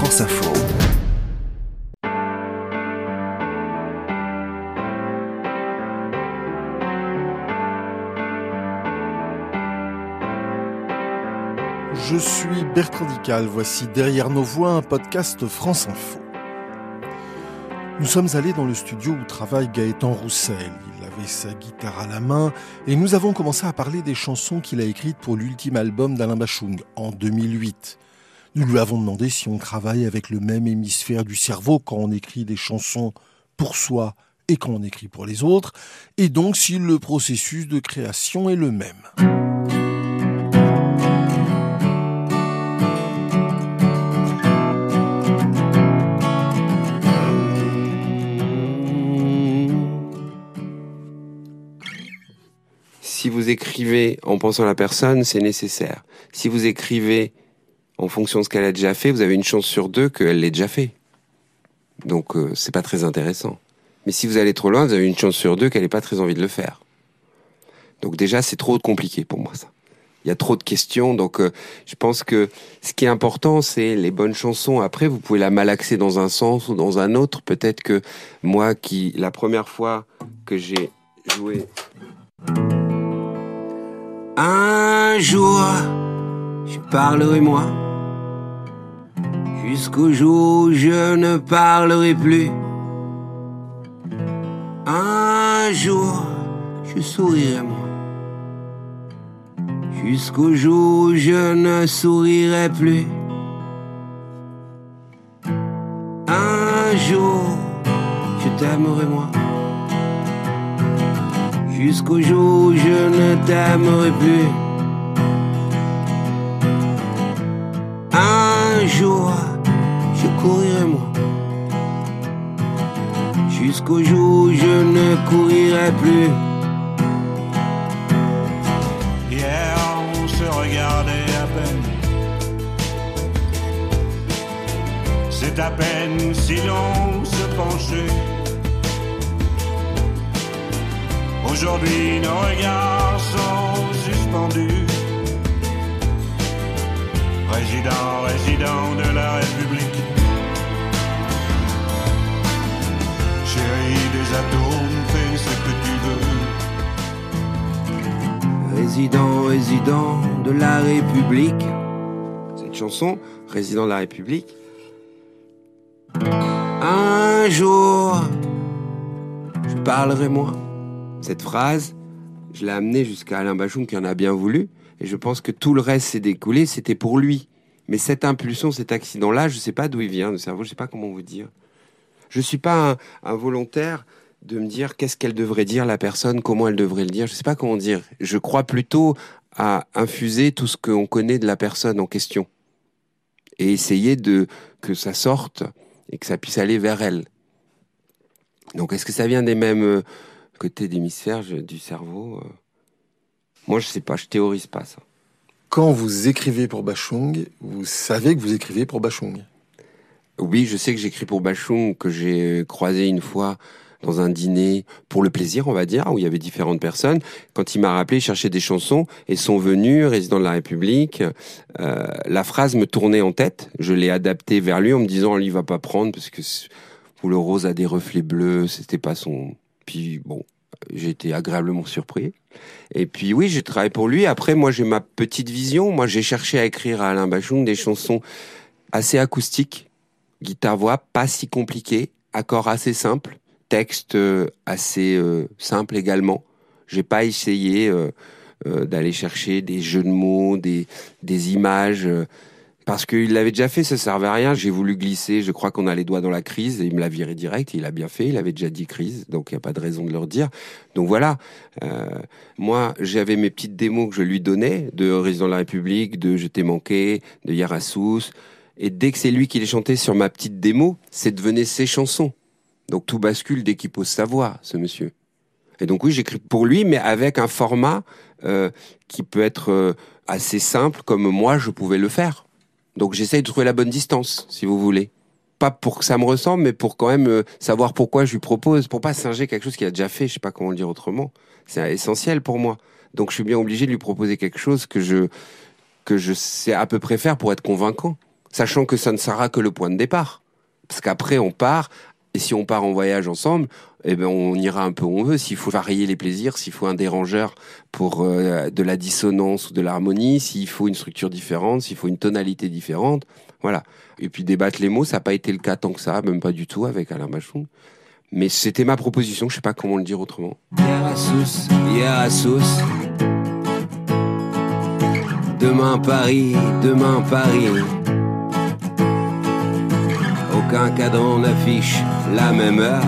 France Info. Je suis Bertrand Dical, voici Derrière nos voix un podcast France Info. Nous sommes allés dans le studio où travaille Gaëtan Roussel. Il avait sa guitare à la main et nous avons commencé à parler des chansons qu'il a écrites pour l'ultime album d'Alain Bachung en 2008. Nous lui avons demandé si on travaille avec le même hémisphère du cerveau quand on écrit des chansons pour soi et quand on écrit pour les autres, et donc si le processus de création est le même. si vous écrivez en pensant à la personne, c'est nécessaire. Si vous écrivez en fonction de ce qu'elle a déjà fait, vous avez une chance sur deux qu'elle l'ait déjà fait. Donc euh, c'est pas très intéressant. Mais si vous allez trop loin, vous avez une chance sur deux qu'elle n'ait pas très envie de le faire. Donc déjà, c'est trop compliqué pour moi ça. Il y a trop de questions, donc euh, je pense que ce qui est important, c'est les bonnes chansons. Après, vous pouvez la malaxer dans un sens ou dans un autre. Peut-être que moi, qui la première fois que j'ai joué un jour, je parlerai moi. Jusqu'au jour où je ne parlerai plus. Un jour, je sourirai moi. Jusqu'au jour où je ne sourirai plus. Un jour, je t'aimerai moi jusqu'au jour où je ne t'aimerai plus. Un jour, je courirai moi, jusqu'au jour où je ne courirai plus. Hier, on se regardait à peine. C'est à peine si l'on se penchait. Aujourd'hui, nos regards sont suspendus. Résident, résident de la République. Atomes, fais ce que tu veux. Résident, résident de la République. Cette chanson, Résident de la République. Un jour, je parlerai moi cette phrase, je l'ai amenée jusqu'à Alain Bachung qui en a bien voulu, et je pense que tout le reste s'est découlé, c'était pour lui. Mais cette impulsion, cet accident-là, je ne sais pas d'où il vient, le cerveau, je ne sais pas comment vous dire. Je ne suis pas un, volontaire de me dire qu'est-ce qu'elle devrait dire la personne, comment elle devrait le dire, je ne sais pas comment dire. Je crois plutôt à infuser tout ce qu'on connaît de la personne en question et essayer de que ça sorte et que ça puisse aller vers elle. Donc est-ce que ça vient des mêmes euh, côté d'hémisphère du cerveau. Euh? Moi, je sais pas, je théorise pas ça. Quand vous écrivez pour Bachung, vous savez que vous écrivez pour Bachung Oui, je sais que j'écris pour Bachung, que j'ai croisé une fois dans un dîner pour le plaisir, on va dire, où il y avait différentes personnes. Quand il m'a rappelé, il cherchait des chansons et sont venus, résident de la République. Euh, la phrase me tournait en tête. Je l'ai adaptée vers lui en me disant, lui, il va pas prendre parce que le rose a des reflets bleus, c'était pas son, puis bon, j'ai été agréablement surpris. Et puis oui, j'ai travaillé pour lui. Après, moi, j'ai ma petite vision. Moi, j'ai cherché à écrire à Alain Bachung des chansons assez acoustiques, guitare-voix, pas si compliquées, accords assez simples, texte euh, assez euh, simple également. J'ai pas essayé euh, d'aller chercher des jeux de mots, des, des images parce qu'il l'avait déjà fait, ça servait à rien. J'ai voulu glisser, je crois qu'on a les doigts dans la crise, et il me l'a viré direct, il a bien fait, il avait déjà dit crise, donc il n'y a pas de raison de leur dire. Donc voilà, moi j'avais mes petites démos que je lui donnais, de Résident de la République, de Je t'ai manqué, de Yarasous, et dès que c'est lui qui les chantait sur ma petite démo, c'est devenu ses chansons. Donc tout bascule dès qu'il pose sa voix, ce monsieur. Et donc oui, j'écris pour lui, mais avec un format euh, qui peut être euh, assez simple, comme moi je pouvais le faire. Donc j'essaye de trouver la bonne distance, si vous voulez. Pas pour que ça me ressemble, mais pour quand même euh, savoir pourquoi je lui propose, pour pas singer quelque chose qu'il a déjà fait, je sais pas comment le dire autrement. C'est essentiel pour moi. Donc je suis bien obligé de lui proposer quelque chose que je que je sais à peu près faire pour être convaincant. Sachant que ça ne sera que le point de départ. Parce qu'après, on part, et si on part en voyage ensemble, eh ben on ira un peu où on veut. S'il faut varier les plaisirs, s'il faut un dérangeur pour euh, de la dissonance ou de l'harmonie, s'il faut une structure différente, s'il faut une tonalité différente, voilà. Et puis débattre les mots, ça n'a pas été le cas tant que ça, même pas du tout avec Alain Bachon. Mais c'était ma proposition, je sais pas comment le dire autrement. Demain Paris, demain Paris. Aucun cadran n'affiche la même heure.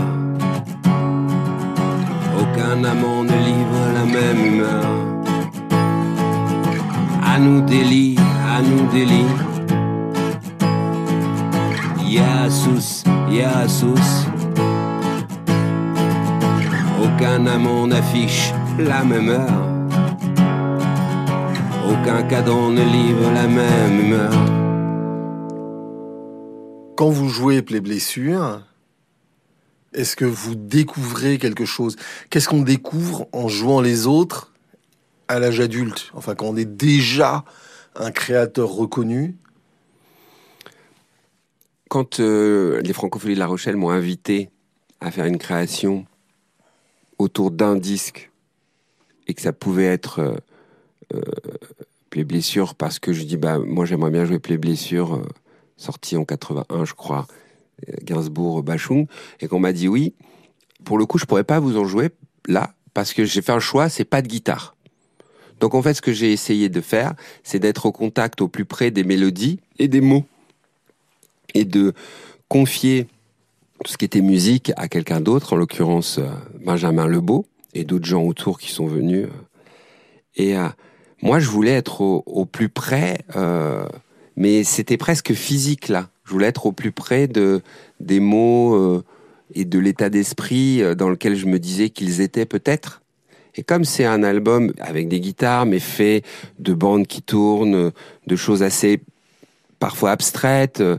Aucun amant ne livre la même humeur. À nous délit, à nous délit. Yassous, Yassous. Aucun amant n'affiche la même heure. Aucun cadran ne livre la même humeur. Quand vous jouez Play Blessure, est-ce que vous découvrez quelque chose? Qu'est-ce qu'on découvre en jouant les autres à l'âge adulte? Enfin, quand on est déjà un créateur reconnu? Quand euh, les Francopholies de La Rochelle m'ont invité à faire une création autour d'un disque et que ça pouvait être euh, euh, Play Blessure parce que je dis bah moi j'aimerais bien jouer Play Blessure euh, sorti en 81 je crois euh, Gainsbourg Bachung et qu'on m'a dit oui. Pour le coup je pourrais pas vous en jouer là parce que j'ai fait un choix c'est pas de guitare. Donc en fait ce que j'ai essayé de faire c'est d'être au contact au plus près des mélodies et des mots. Et de confier tout ce qui était musique à quelqu'un d'autre en l'occurrence euh, Benjamin Lebeau et d'autres gens autour qui sont venus. Et euh, moi, je voulais être au, au plus près, euh, mais c'était presque physique là. Je voulais être au plus près de des mots euh, et de l'état d'esprit euh, dans lequel je me disais qu'ils étaient peut-être. Et comme c'est un album avec des guitares, mais fait de bandes qui tournent, de choses assez parfois abstraites, euh,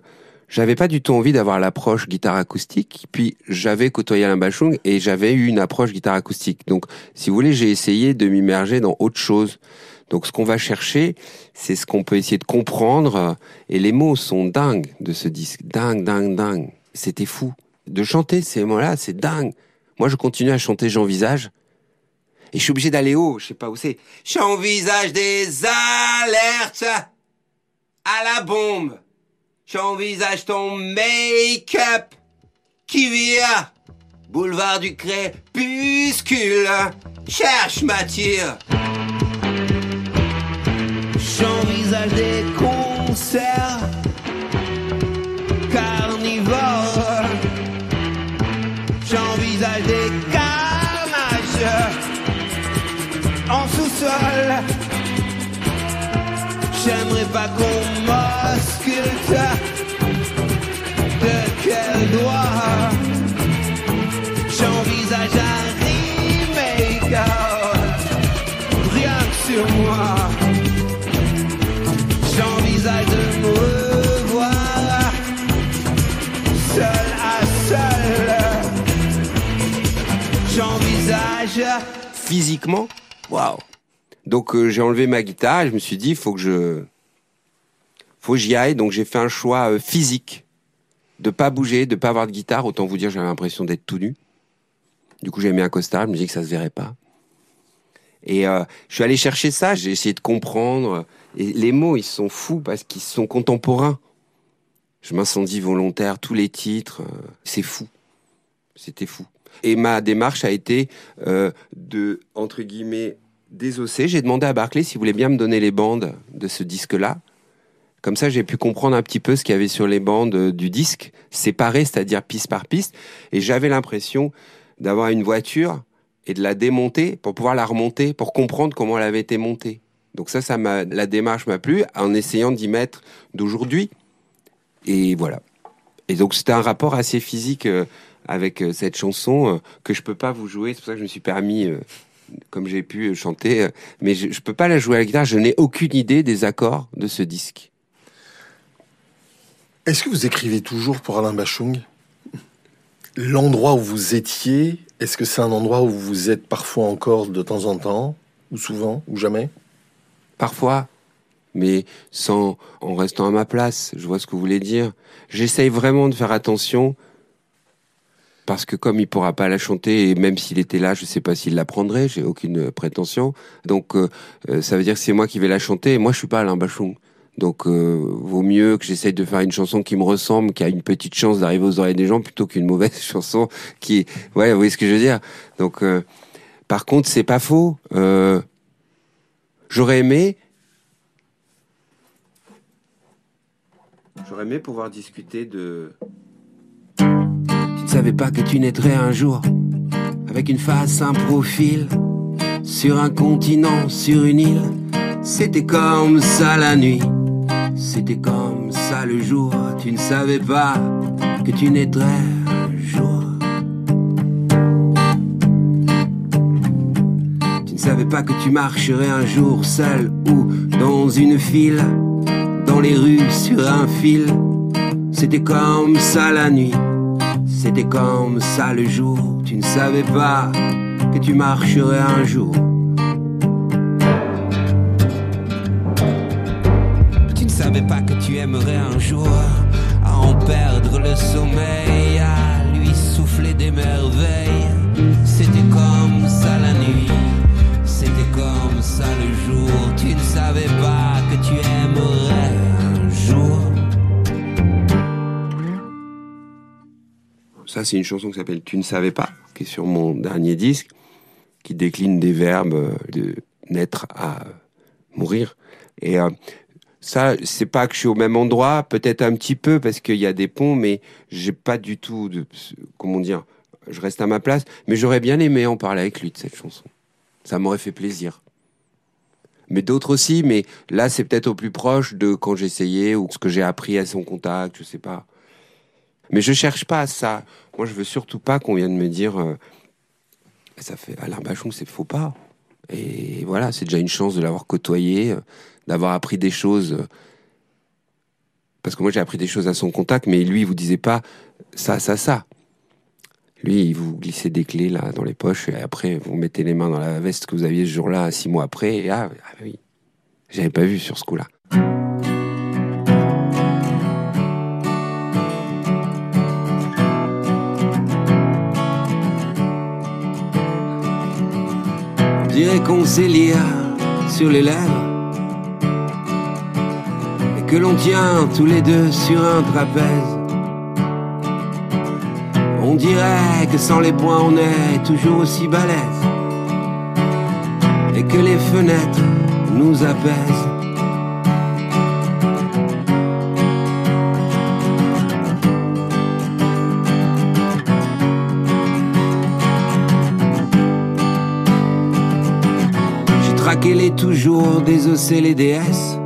j'avais pas du tout envie d'avoir l'approche guitare acoustique. Puis j'avais côtoyé Alain Bachung et j'avais eu une approche guitare acoustique. Donc, si vous voulez, j'ai essayé de m'immerger dans autre chose. Donc ce qu'on va chercher, c'est ce qu'on peut essayer de comprendre. Et les mots sont dingues de ce disque. Dingue, dingue, dingue. C'était fou. De chanter ces mots-là, c'est dingue. Moi, je continue à chanter J'envisage. Et je suis obligé d'aller haut, je sais pas où c'est. J'envisage des alertes à la bombe. J'envisage ton make-up qui vient. Boulevard du crépuscule. Cherche Mathieu. J'envisage pas. De quel doigt J'envisage un remake. Rien que sur moi. J'envisage de me revoir seul à seul. J'envisage Physiquement, waouh. Donc euh, j'ai enlevé ma guitare et je me suis dit, faut que je, faut que j'y aille. Donc j'ai fait un choix euh, physique, de pas bouger, de pas avoir de guitare. Autant vous dire, j'avais l'impression d'être tout nu. Du coup, j'ai mis un costard. Je me dis que ça se verrait pas. Et euh, je suis allé chercher ça. J'ai essayé de comprendre. Et les mots, ils sont fous parce qu'ils sont contemporains. Je m'incendie volontaire, tous les titres, euh, c'est fou. C'était fou. Et ma démarche a été de, entre guillemets, désosser. J'ai demandé à Barclay s'il voulait bien me donner les bandes de ce disque-là. Comme ça, j'ai pu comprendre un petit peu ce qu'il y avait sur les bandes euh, du disque, séparées, c'est-à-dire piste par piste. Et j'avais l'impression d'avoir une voiture et de la démonter pour pouvoir la remonter, pour comprendre comment elle avait été montée. Donc ça, ça la démarche m'a plu en essayant d'y mettre d'aujourd'hui. Et voilà. Et donc c'était un rapport assez physique euh, avec euh, cette chanson que je peux pas vous jouer. C'est pour ça que je me suis permis, comme j'ai pu chanter, mais je, je peux pas la jouer à la guitare. Je n'ai aucune idée des accords de ce disque. Est-ce que vous écrivez toujours pour Alain Bachung? L'endroit où vous étiez, est-ce que c'est un endroit où vous êtes parfois encore de temps en temps Ou souvent Ou jamais? Parfois, mais sans en restant à ma place. Je vois ce que vous voulez dire. J'essaye vraiment de faire attention parce que comme il pourra pas la chanter et même s'il était là, je sais pas s'il la prendrait. J'ai aucune prétention. Donc euh, euh, ça veut dire que c'est moi qui vais la chanter. Et moi, je suis pas Alain Bachung. Donc, euh, vaut mieux que j'essaye de faire une chanson qui me ressemble, qui a une petite chance d'arriver aux oreilles des gens, plutôt qu'une mauvaise chanson qui, ouais, vous voyez ce que je veux dire. Donc, euh, par contre, c'est pas faux. Euh, J'aurais aimé, j'aurais aimé pouvoir discuter de. Tu ne savais pas que tu naîtrais un jour avec une face, un profil sur un continent, sur une île. C'était comme ça la nuit. C'était comme ça le jour, tu ne savais pas que tu naîtrais un jour. Tu ne savais pas que tu marcherais un jour seul ou dans une file, dans les rues sur un fil. C'était comme ça la nuit, c'était comme ça le jour, tu ne savais pas que tu marcherais un jour. Savais pas que tu aimerais un jour à en perdre le sommeil, à lui souffler des merveilles. C'était comme ça la nuit, c'était comme ça le jour. Tu ne savais pas que tu aimerais un jour. Ça, c'est une chanson qui s'appelle Tu ne savais pas, qui est sur mon dernier disque, qui décline des verbes de naître à mourir. Et euh, ça, c'est pas que je suis au même endroit, peut-être un petit peu parce qu'il y a des ponts, mais j'ai pas du tout de, comment dire, je reste à ma place. Mais j'aurais bien aimé en parler avec lui de cette chanson. Ça m'aurait fait plaisir. Mais d'autres aussi, mais là, c'est peut-être au plus proche de quand j'essayais ou ce que j'ai appris à son contact, je sais pas. Mais je cherche pas ça. Moi, je veux surtout pas qu'on vienne me dire, euh, ça fait Alain Bachon, c'est faux pas. Et voilà, c'est déjà une chance de l'avoir côtoyé d'avoir appris des choses. Parce que moi, j'ai appris des choses à son contact, mais lui, il vous disait pas ça, ça, ça. Lui, il vous glissait des clés là dans les poches et après, vous mettez les mains dans la veste que vous aviez ce jour-là, six mois après. Et ah, ah oui, j'avais pas vu sur ce coup-là. Dirait qu'on lire sur les lèvres que l'on tient tous les deux sur un trapèze. On dirait que sans les poings on est toujours aussi balèze. Et que les fenêtres nous apaisent. Traqué les toujours, désossé les déesses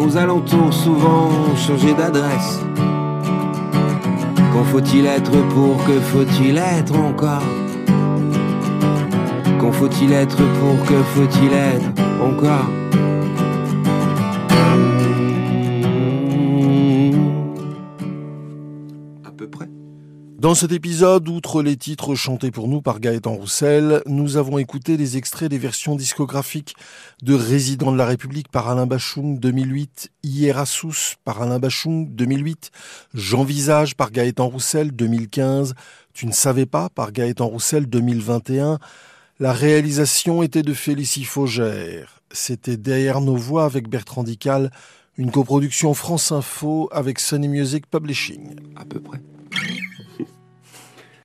aux alentours souvent changer d'adresse. Qu'en faut-il être pour que faut-il être encore? Qu'en faut-il être pour que faut-il être encore? Dans cet épisode, outre les titres chantés pour nous par Gaëtan Roussel, nous avons écouté des extraits des versions discographiques de Résident de la République par Alain Bachung 2008, Hierasus par Alain Bachung 2008, J'envisage par Gaëtan Roussel 2015, Tu ne savais pas par Gaëtan Roussel 2021. La réalisation était de Félicie Faugère. C'était Derrière nos voix avec Bertrand Dical, une coproduction France Info avec Sony Music Publishing. À peu près.